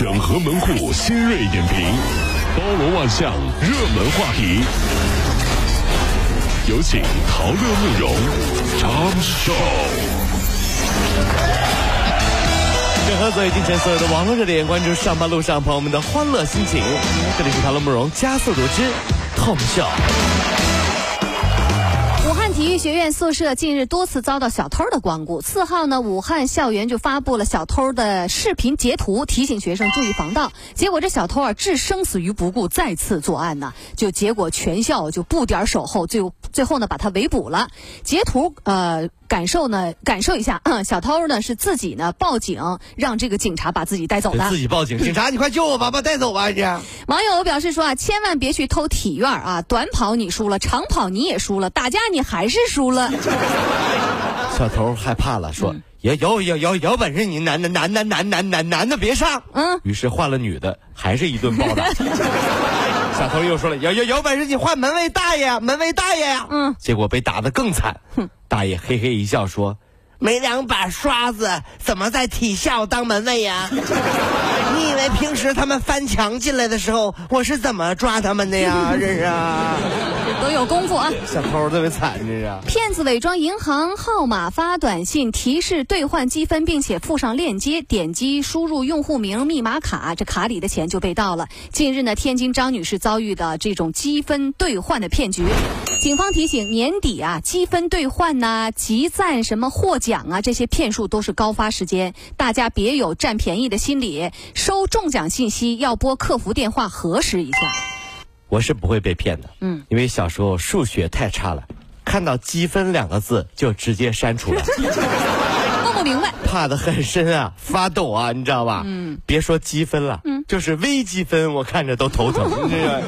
整合门户新锐点评，包罗万象，热门话题。有请陶乐慕容长寿。整合最近前所有的网络热点，关注上班路上朋友们的欢乐心情。这里是陶乐慕容加速度之 Tom Show。体育学院宿舍近日多次遭到小偷的光顾。四号呢，武汉校园就发布了小偷的视频截图，提醒学生注意防盗。结果这小偷啊，置生死于不顾，再次作案呢。就结果全校就不点守候，就最后呢把他围捕了。截图呃。感受呢？感受一下，小偷呢是自己呢报警，让这个警察把自己带走的。自己报警，警察你快救我吧，把带走吧，这。网友表示说啊，千万别去偷体院啊，短跑你输了，长跑你也输了，打架你还是输了。小偷害怕了，说有有有有有本事你男的男的男男男男的别上。嗯。于是换了女的，还是一顿暴打。小偷又说了有有有本事你换门卫大爷，门卫大爷呀。嗯。结果被打得更惨。哼。大爷嘿嘿一笑说：“没两把刷子，怎么在体校当门卫呀？你以为平时他们翻墙进来的时候，我是怎么抓他们的呀？这是啊，都有功夫啊！小偷特别惨，这是。骗子伪装银行号码发短信提示兑换积分，并且附上链接，点击输入用户名、密码卡，这卡里的钱就被盗了。近日呢，天津张女士遭遇的这种积分兑换的骗局。”警方提醒：年底啊，积分兑换呐、集赞什么获奖啊，这些骗术都是高发时间，大家别有占便宜的心理。收中奖信息要拨客服电话核实一下。我是不会被骗的，嗯，因为小时候数学太差了，看到积分两个字就直接删除了。弄不明白，怕的很深啊，发抖啊，你知道吧？嗯，别说积分了，嗯，就是微积分，我看着都头疼。这个。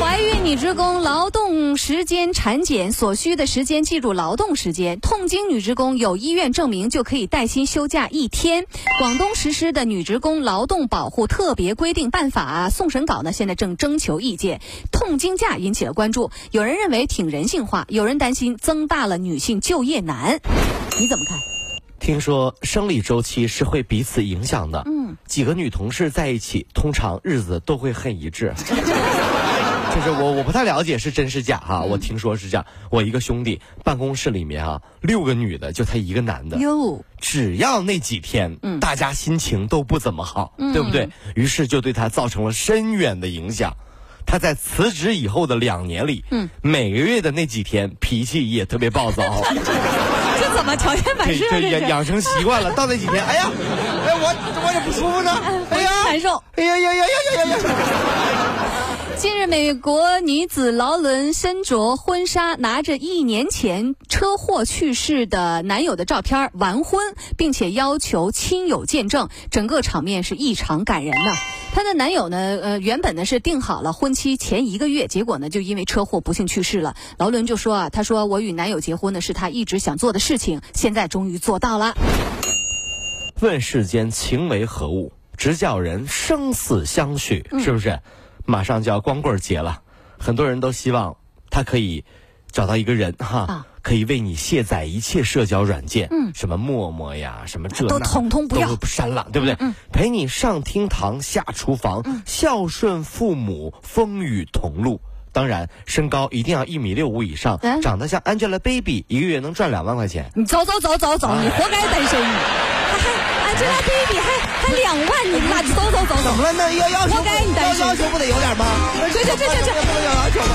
怀孕女职工劳动时间产检所需的时间计入劳动时间，痛经女职工有医院证明就可以带薪休假一天。广东实施的女职工劳动保护特别规定办法送审稿呢，现在正征求意见。痛经假引起了关注，有人认为挺人性化，有人担心增大了女性就业难。你怎么看？听说生理周期是会彼此影响的。嗯，几个女同事在一起，通常日子都会很一致。就是我我不太了解是真是假哈，我听说是这样。我一个兄弟办公室里面啊，六个女的，就他一个男的。哟，只要那几天，大家心情都不怎么好，对不对？于是就对他造成了深远的影响。他在辞职以后的两年里，嗯，每个月的那几天脾气也特别暴躁。这怎么条件反射？对养养成习惯了，到那几天，哎呀，哎我我也不舒服呢，哎呀难受，哎呀呀呀呀呀呀！近日，美国女子劳伦身着婚纱，拿着一年前车祸去世的男友的照片完婚，并且要求亲友见证，整个场面是异常感人的。她的男友呢，呃，原本呢是定好了婚期前一个月，结果呢就因为车祸不幸去世了。劳伦就说啊，她说我与男友结婚呢是她一直想做的事情，现在终于做到了。问世间情为何物，直叫人生死相许，是不是？马上就要光棍节了，很多人都希望他可以找到一个人哈，可以为你卸载一切社交软件，嗯，什么陌陌呀，什么这都统统不要删了，对不对？嗯，陪你上厅堂下厨房，孝顺父母，风雨同路。当然，身高一定要一米六五以上，长得像 Angelababy，一个月能赚两万块钱。你走走走走走，你活该单身。Angelababy 两万，你妈走走走走，怎么了？那要要求，该你要要求不得有点吗？这这这这这，不能有要求吗？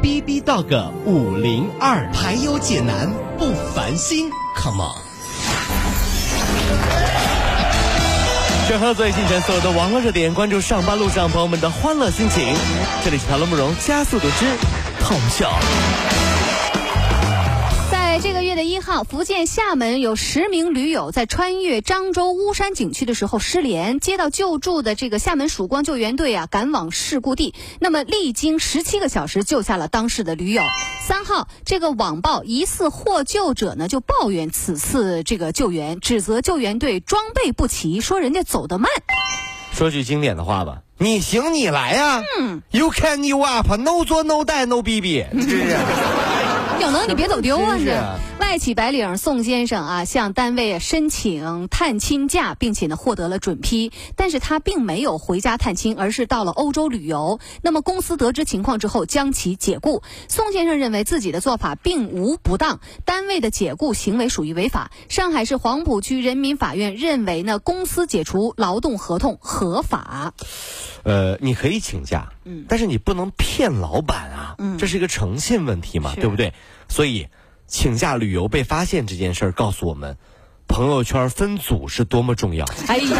B B 到个五零二，排忧解难不烦心，Come on！整合最新全所有的网络热点，关注上班路上朋友们的欢乐心情。这里是《唐乐慕容加速度之痛笑》。一。号，福建厦门有十名驴友在穿越漳州巫山景区的时候失联，接到救助的这个厦门曙光救援队啊，赶往事故地。那么历经十七个小时救下了当事的驴友。三号，这个网曝疑似获救者呢就抱怨此次这个救援，指责救援队装备不齐，说人家走得慢。说句经典的话吧，你行你来呀、嗯、，You can you up，no 做 no die no bb，是不是？有能你别走丢啊！真是这外企白领宋先生啊，向单位申请探亲假，并且呢获得了准批，但是他并没有回家探亲，而是到了欧洲旅游。那么公司得知情况之后，将其解雇。宋先生认为自己的做法并无不当，单位的解雇行为属于违法。上海市黄浦区人民法院认为呢，公司解除劳动合同合法。呃，你可以请假，嗯，但是你不能骗老板啊，嗯，这是一个诚信问题嘛，对不对？所以，请假旅游被发现这件事儿告诉我们，朋友圈分组是多么重要，哎呀，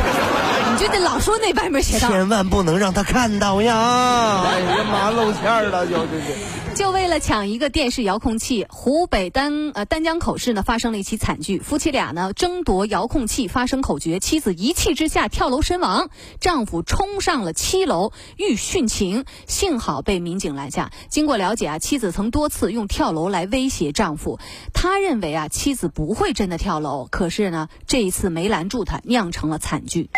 你就得老说那外面写的。千万不能让他看到呀！哎呀妈，露馅儿了，就这这。就为了抢一个电视遥控器，湖北丹呃丹江口市呢发生了一起惨剧，夫妻俩呢争夺遥控器发生口角，妻子一气之下跳楼身亡，丈夫冲上了七楼欲殉情，幸好被民警拦下。经过了解啊，妻子曾多次用跳楼来威胁丈夫，他认为啊妻子不会真的跳楼，可是呢这一次没拦住他，酿成了惨剧。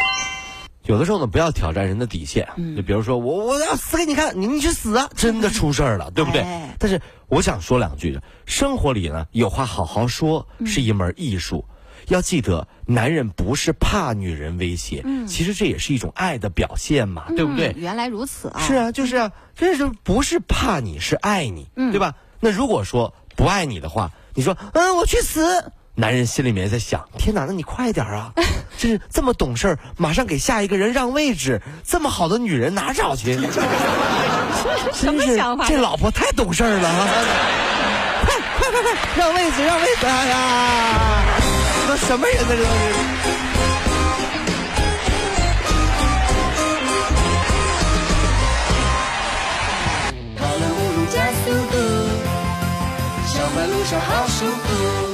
有的时候呢，不要挑战人的底线。就比如说我我要死给你看，你你去死啊！真的出事儿了，对不对？哎但是我想说两句，生活里呢有话好好说是一门艺术。要记得，男人不是怕女人威胁，其实这也是一种爱的表现嘛，对不对嗯？原来如此啊！是啊，就是啊，这是不是怕你是爱你，对吧？那如果说不爱你的话，你说嗯，我去死。男人心里面在想：天哪，那你快点啊！真是这么懂事马上给下一个人让位置这么好的女人哪找去？真是这老婆太懂事了快快快快让位置让位置哎呀！这都什么人呢？这都是？加速度路上好舒服。